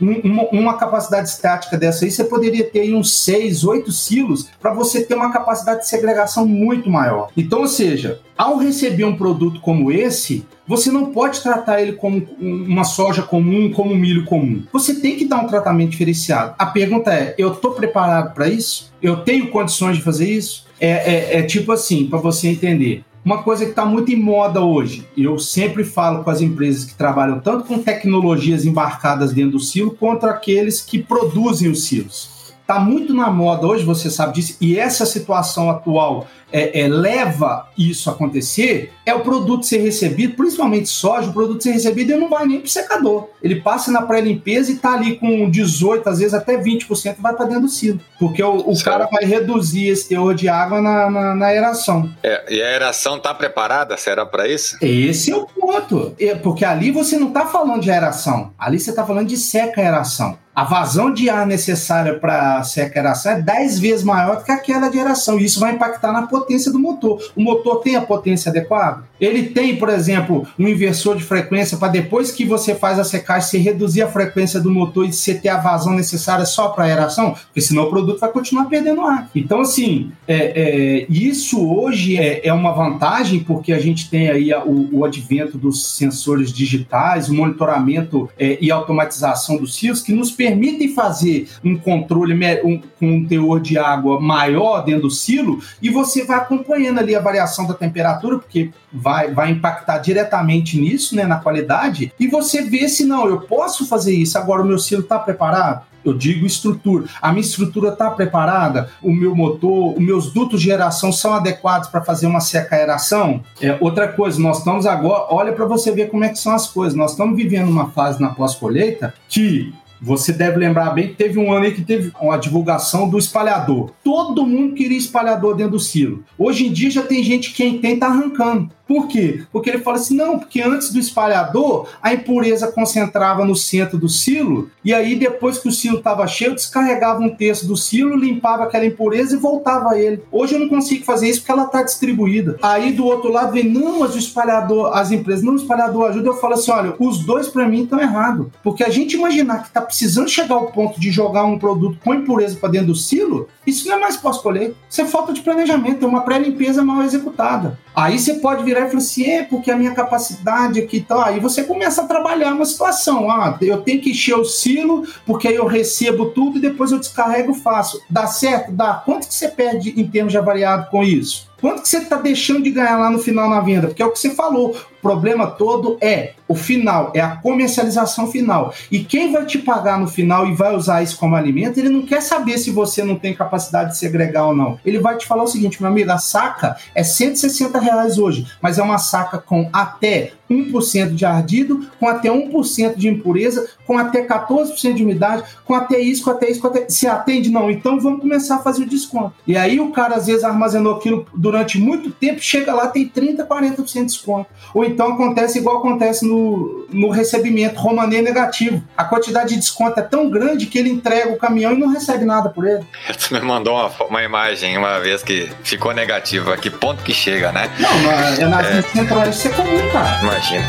Speaker 3: Uma, uma, capacidade estática dessa aí, você poderia ter uns 6, 8 silos para você ter uma capacidade de segregação muito maior. Então, ou seja, ao receber um produto como esse, você não pode tratar ele como uma soja comum, como um milho comum. Você tem que dar um tratamento diferenciado. A pergunta é: eu estou preparado para isso? Eu tenho condições de fazer isso? É, é, é tipo assim, para você entender. Uma coisa que está muito em moda hoje, eu sempre falo com as empresas que trabalham tanto com tecnologias embarcadas dentro do silo, quanto aqueles que produzem os silos. Está muito na moda hoje, você sabe disso, e essa situação atual é, é, leva isso a acontecer é o produto ser recebido, principalmente soja, o produto ser recebido ele não vai nem para o secador. Ele passa na pré-limpeza e está ali com 18, às vezes até 20% vai para dentro do silo. Porque o, o cara vai reduzir esse teor de água na, na, na aeração.
Speaker 1: É, e a aeração está preparada? Será para isso?
Speaker 3: Esse é o ponto. É, porque ali você não está falando de aeração, ali você está falando de seca-aeração. A vazão de ar necessária para seca-aeração é 10 vezes maior do que aquela de aeração. E isso vai impactar na potência do motor. O motor tem a potência adequada? Ele tem, por exemplo, um inversor de frequência para depois que você faz a secagem, você reduzir a frequência do motor e você ter a vazão necessária só para aeração? Porque senão o produto vai continuar perdendo ar. Então, assim, é, é, isso hoje é, é, uma vantagem porque a gente tem aí o, o advento dos sensores digitais, o monitoramento é, e automatização dos fios que nos permitem fazer um controle um, com um teor de água maior dentro do silo e você vai acompanhando ali a variação da temperatura, porque vai, vai impactar diretamente nisso, né, na qualidade, e você vê se não, eu posso fazer isso, agora o meu silo está preparado? Eu digo estrutura. A minha estrutura está preparada? O meu motor, os meus dutos de geração são adequados para fazer uma seca-aeração? É, outra coisa, nós estamos agora, olha para você ver como é que são as coisas. Nós estamos vivendo uma fase na pós-colheita que você deve lembrar bem que teve um ano aí que teve uma divulgação do espalhador. Todo mundo queria espalhador dentro do silo. Hoje em dia já tem gente que quem tem tá arrancando. Por quê? Porque ele fala assim: não, porque antes do espalhador, a impureza concentrava no centro do silo, e aí depois que o silo estava cheio, descarregava um terço do silo, limpava aquela impureza e voltava a ele. Hoje eu não consigo fazer isso porque ela está distribuída. Aí do outro lado vem, não, mas o espalhador, as empresas, não, o espalhador ajuda. Eu falo assim: olha, os dois para mim estão errados. Porque a gente imaginar que está precisando chegar ao ponto de jogar um produto com impureza para dentro do silo, isso não é mais pós-colher. Isso é falta de planejamento, é uma pré-limpeza mal executada. Aí você pode virar e falar assim, é porque a minha capacidade aqui tá. Aí você começa a trabalhar uma situação. Ah, eu tenho que encher o silo, porque aí eu recebo tudo e depois eu descarrego e faço. Dá certo? Dá. Quanto que você perde em termos de avaliado com isso? Quanto que você está deixando de ganhar lá no final na venda? Porque é o que você falou. O problema todo é o final, é a comercialização final. E quem vai te pagar no final e vai usar isso como alimento, ele não quer saber se você não tem capacidade de segregar ou não. Ele vai te falar o seguinte, meu amigo, a saca é 160 reais hoje, mas é uma saca com até 1% de ardido, com até 1% de impureza, com até 14% de umidade, com até isso, com até isso, com até... Se atende? Não. Então vamos começar a fazer o desconto. E aí o cara às vezes armazenou aquilo durante muito tempo, chega lá, tem 30%, 40% de desconto. Ou então acontece igual acontece no, no recebimento, romanê negativo. A quantidade de desconto é tão grande que ele entrega o caminhão e não recebe nada por ele. (laughs)
Speaker 1: Tu me mandou uma, uma imagem uma vez que ficou negativo. A que ponto que chega, né?
Speaker 3: Não, mas é nas é... centrais isso é comum, cara.
Speaker 1: Imagina.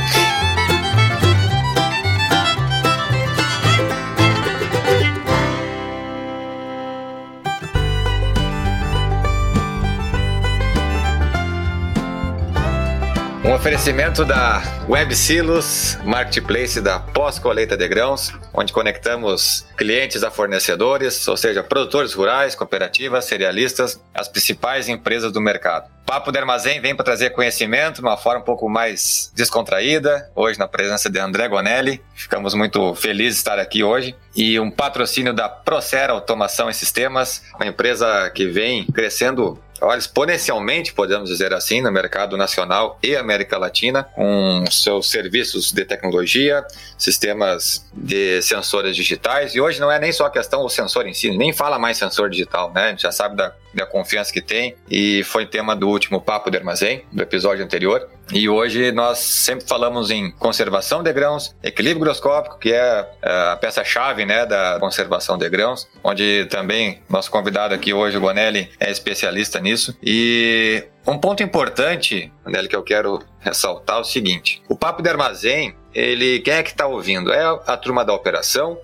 Speaker 1: Um oferecimento da Web Silos, marketplace da pós-colheita de grãos, onde conectamos clientes a fornecedores, ou seja, produtores rurais, cooperativas, cerealistas, as principais empresas do mercado. Papo de Armazém vem para trazer conhecimento de uma forma um pouco mais descontraída, hoje na presença de André Gonelli. Ficamos muito felizes de estar aqui hoje. E um patrocínio da Procera Automação e Sistemas, uma empresa que vem crescendo olha, exponencialmente, podemos dizer assim, no mercado nacional e América Latina, com seus serviços de tecnologia, sistemas de sensores digitais. E hoje não é nem só a questão do sensor em si, nem fala mais sensor digital, né? A gente já sabe da da confiança que tem, e foi tema do último Papo de Armazém, do episódio anterior. E hoje nós sempre falamos em conservação de grãos, equilíbrio groscópico, que é, é a peça-chave né, da conservação de grãos, onde também nosso convidado aqui hoje, o Bonelli, é especialista nisso. E um ponto importante, Bonelli, que eu quero ressaltar o seguinte: o papo de armazém, ele quem é que está ouvindo? É a turma da operação,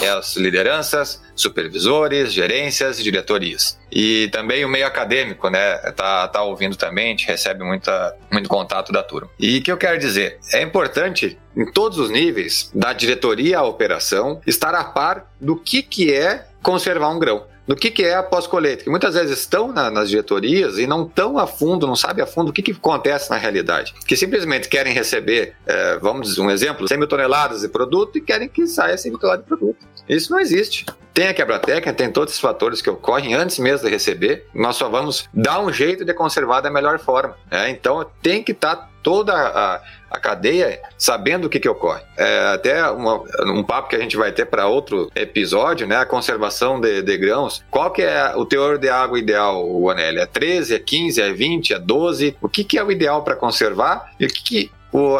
Speaker 1: é as lideranças, supervisores, gerências diretorias. E também o meio acadêmico, né? Tá, tá ouvindo também, a gente recebe muita, muito contato da turma. E o que eu quero dizer? É importante, em todos os níveis, da diretoria à operação, estar a par do que, que é conservar um grão do que, que é a pós-colheita, que muitas vezes estão na, nas diretorias e não estão a fundo, não sabem a fundo o que, que acontece na realidade. Que simplesmente querem receber, é, vamos dizer um exemplo, 100 mil toneladas de produto e querem que saia 100 mil toneladas de produto. Isso não existe. Tem a quebra técnica, tem todos esses fatores que ocorrem antes mesmo de receber. Nós só vamos dar um jeito de conservar da melhor forma. Né? Então tem que estar tá toda a, a cadeia sabendo o que, que ocorre. É até uma, um papo que a gente vai ter para outro episódio, né? A conservação de, de, grãos. Qual que é o teor de água ideal, o Anélio? É 13, é 15, é 20, é 12? O que, que é o ideal para conservar e o que, que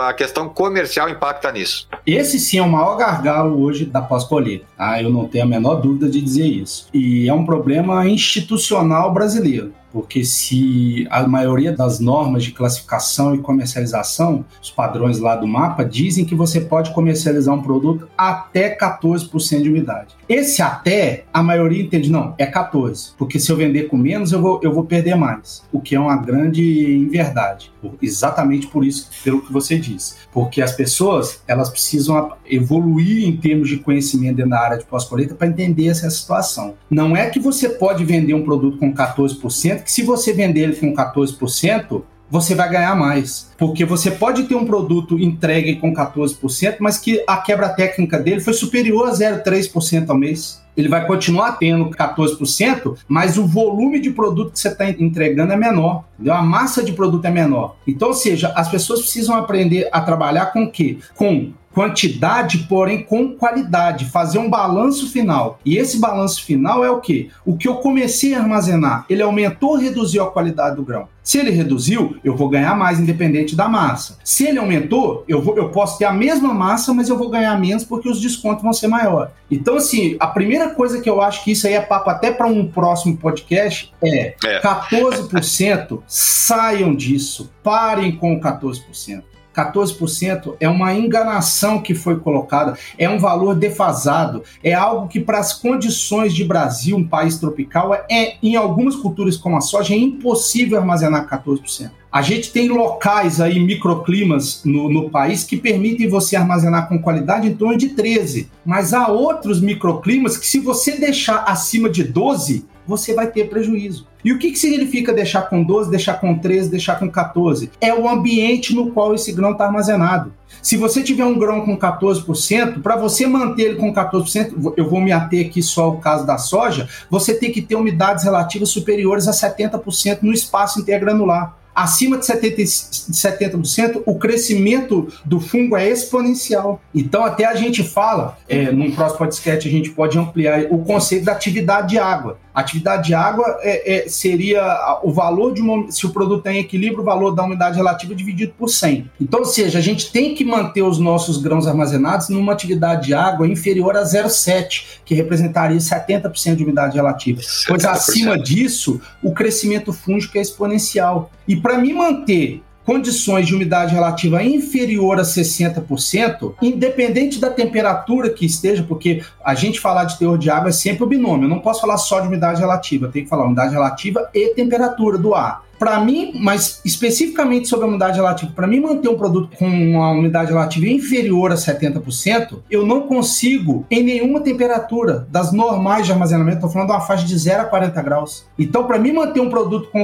Speaker 1: a questão comercial impacta nisso?
Speaker 3: Esse sim é o maior gargalo hoje da pós-colheita. Tá? Eu não tenho a menor dúvida de dizer isso. E é um problema institucional brasileiro porque se a maioria das normas de classificação e comercialização, os padrões lá do mapa, dizem que você pode comercializar um produto até 14% de umidade. Esse até, a maioria entende, não, é 14%, porque se eu vender com menos, eu vou, eu vou perder mais, o que é uma grande inverdade, exatamente por isso, pelo que você disse, porque as pessoas, elas precisam evoluir em termos de conhecimento dentro da área de pós-colheita para entender essa situação. Não é que você pode vender um produto com 14%, que se você vender ele com 14%, você vai ganhar mais. Porque você pode ter um produto entregue com 14%, mas que a quebra técnica dele foi superior a 0,3% ao mês. Ele vai continuar tendo 14%, mas o volume de produto que você está entregando é menor. Entendeu? A massa de produto é menor. Então, ou seja, as pessoas precisam aprender a trabalhar com o quê? Com quantidade, porém com qualidade, fazer um balanço final. E esse balanço final é o que? O que eu comecei a armazenar, ele aumentou ou reduziu a qualidade do grão? Se ele reduziu, eu vou ganhar mais independente da massa. Se ele aumentou, eu, vou, eu posso ter a mesma massa, mas eu vou ganhar menos porque os descontos vão ser maiores. Então, assim, a primeira coisa que eu acho que isso aí é papo até para um próximo podcast é, é. 14% saiam disso, parem com o 14%. 14% é uma enganação que foi colocada, é um valor defasado, é algo que para as condições de Brasil, um país tropical, é em algumas culturas como a soja é impossível armazenar 14%. A gente tem locais aí, microclimas no, no país que permitem você armazenar com qualidade em torno de 13, mas há outros microclimas que se você deixar acima de 12, você vai ter prejuízo. E o que, que significa deixar com 12, deixar com 13, deixar com 14? É o ambiente no qual esse grão está armazenado. Se você tiver um grão com 14%, para você manter ele com 14%, eu vou me ater aqui só ao caso da soja, você tem que ter umidades relativas superiores a 70% no espaço intergranular acima de 70%, 70% o crescimento do fungo é exponencial. Então, até a gente fala, é, num próximo podcast, a gente pode ampliar o conceito da atividade de água. Atividade de água é, é, seria o valor de uma. Se o produto tem equilíbrio, o valor da umidade relativa dividido por 100. Então, ou seja, a gente tem que manter os nossos grãos armazenados numa atividade de água inferior a 0,7, que representaria 70% de umidade relativa. 70%. Pois acima disso, o crescimento fúngico é exponencial. E para me manter condições de umidade relativa inferior a 60%, independente da temperatura que esteja, porque a gente falar de teor de água é sempre o binômio. Eu não posso falar só de umidade relativa, tenho que falar umidade relativa e temperatura do ar para mim, mas especificamente sobre a umidade relativa, para mim manter um produto com uma umidade relativa inferior a 70%, eu não consigo em nenhuma temperatura das normais de armazenamento, estou falando de uma faixa de 0 a 40 graus. Então, para mim manter um produto com,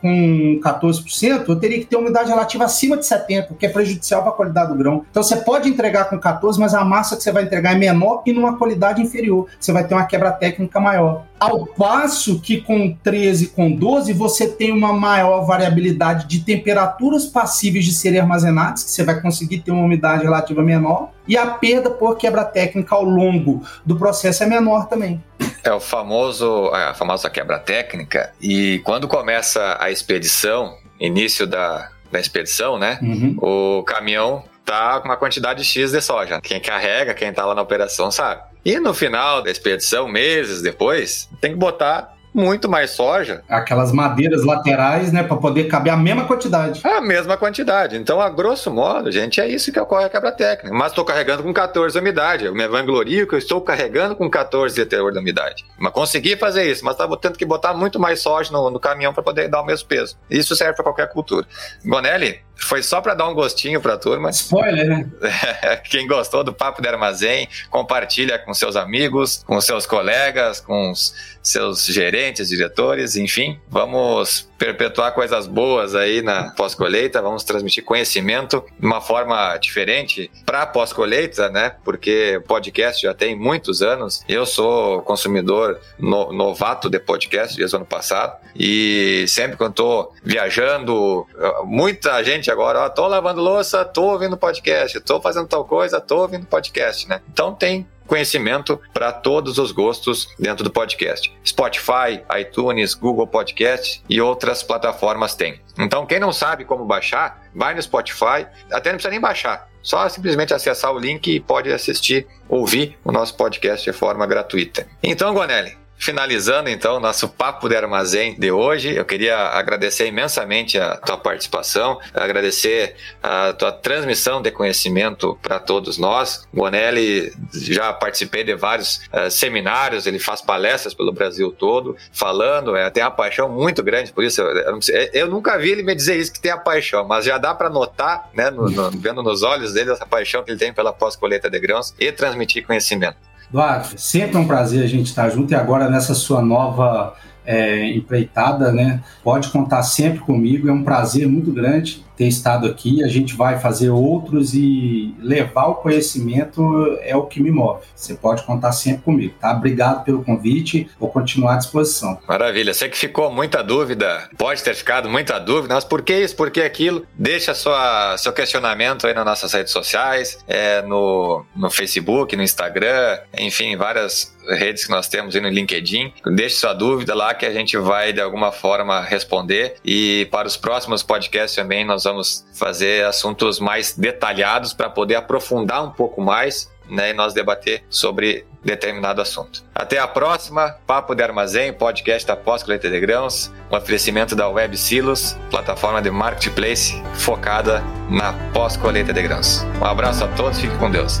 Speaker 3: com 14%, eu teria que ter umidade relativa acima de 70%, que é prejudicial para a qualidade do grão. Então, você pode entregar com 14%, mas a massa que você vai entregar é menor e numa qualidade inferior. Você vai ter uma quebra técnica maior. Ao passo que com 13, com 12, você tem uma maior variabilidade de temperaturas passíveis de serem armazenadas, que você vai conseguir ter uma umidade relativa menor, e a perda por quebra técnica ao longo do processo é menor também.
Speaker 1: É o famoso, a famosa quebra técnica. E quando começa a expedição, início da, da expedição, né? Uhum. O caminhão tá com uma quantidade X de soja. Quem carrega, quem tá lá na operação sabe. E no final da expedição, meses depois, tem que botar muito mais soja.
Speaker 3: Aquelas madeiras laterais, né, para poder caber a mesma quantidade.
Speaker 1: A mesma quantidade. Então, a grosso modo, gente, é isso que ocorre a quebra técnica. Mas estou carregando com 14 umidade. Eu me vanglorio que eu estou carregando com 14 de teor de umidade. Mas consegui fazer isso, mas estava tendo que botar muito mais soja no, no caminhão para poder dar o mesmo peso. Isso serve para qualquer cultura. Gonelli, foi só para dar um gostinho para a turma.
Speaker 3: Spoiler, né? (laughs)
Speaker 1: Quem gostou do Papo de Armazém, compartilha com seus amigos, com seus colegas, com os seus gerentes, diretores, enfim. Vamos perpetuar coisas boas aí na pós-colheita, vamos transmitir conhecimento de uma forma diferente para pós-colheita, né? Porque podcast já tem muitos anos. Eu sou consumidor no, novato de podcast desde o ano passado e sempre quando estou viajando, muita gente agora, tô lavando louça, tô ouvindo podcast, tô fazendo tal coisa, tô ouvindo podcast, né? Então tem conhecimento para todos os gostos dentro do podcast. Spotify, iTunes, Google Podcast e outras plataformas têm. Então, quem não sabe como baixar, vai no Spotify, até não precisa nem baixar. Só simplesmente acessar o link e pode assistir, ouvir o nosso podcast de forma gratuita. Então, Gonelli, Finalizando então nosso papo de armazém de hoje, eu queria agradecer imensamente a tua participação, agradecer a tua transmissão de conhecimento para todos nós. Gonelli já participei de vários uh, seminários, ele faz palestras pelo Brasil todo, falando, é, tem uma paixão muito grande por isso. Eu, eu, eu, nunca vi ele me dizer isso que tem a paixão, mas já dá para notar, né, no, no, vendo nos olhos dele essa paixão que ele tem pela pós-colheita de grãos e transmitir conhecimento.
Speaker 3: Eduardo, sempre é um prazer a gente estar junto e agora nessa sua nova é, empreitada, né? Pode contar sempre comigo, é um prazer muito grande ter estado aqui. A gente vai fazer outros e levar o conhecimento é o que me move. Você pode contar sempre comigo, tá? Obrigado pelo convite, vou continuar à disposição.
Speaker 1: Maravilha. Sei que ficou muita dúvida, pode ter ficado muita dúvida, mas por que isso, por que aquilo? Deixa sua, seu questionamento aí nas nossas redes sociais, é, no, no Facebook, no Instagram, enfim, várias redes que nós temos aí no LinkedIn. Deixe sua dúvida lá que a gente vai de alguma forma responder. E para os próximos podcasts também nós vamos fazer assuntos mais detalhados para poder aprofundar um pouco mais né, e nós debater sobre determinado assunto. Até a próxima, Papo de Armazém, podcast da Pós-Colheita de Grãos, um oferecimento da Web Silos, plataforma de marketplace focada na pós-colheita de grãos. Um abraço a todos, fique com Deus.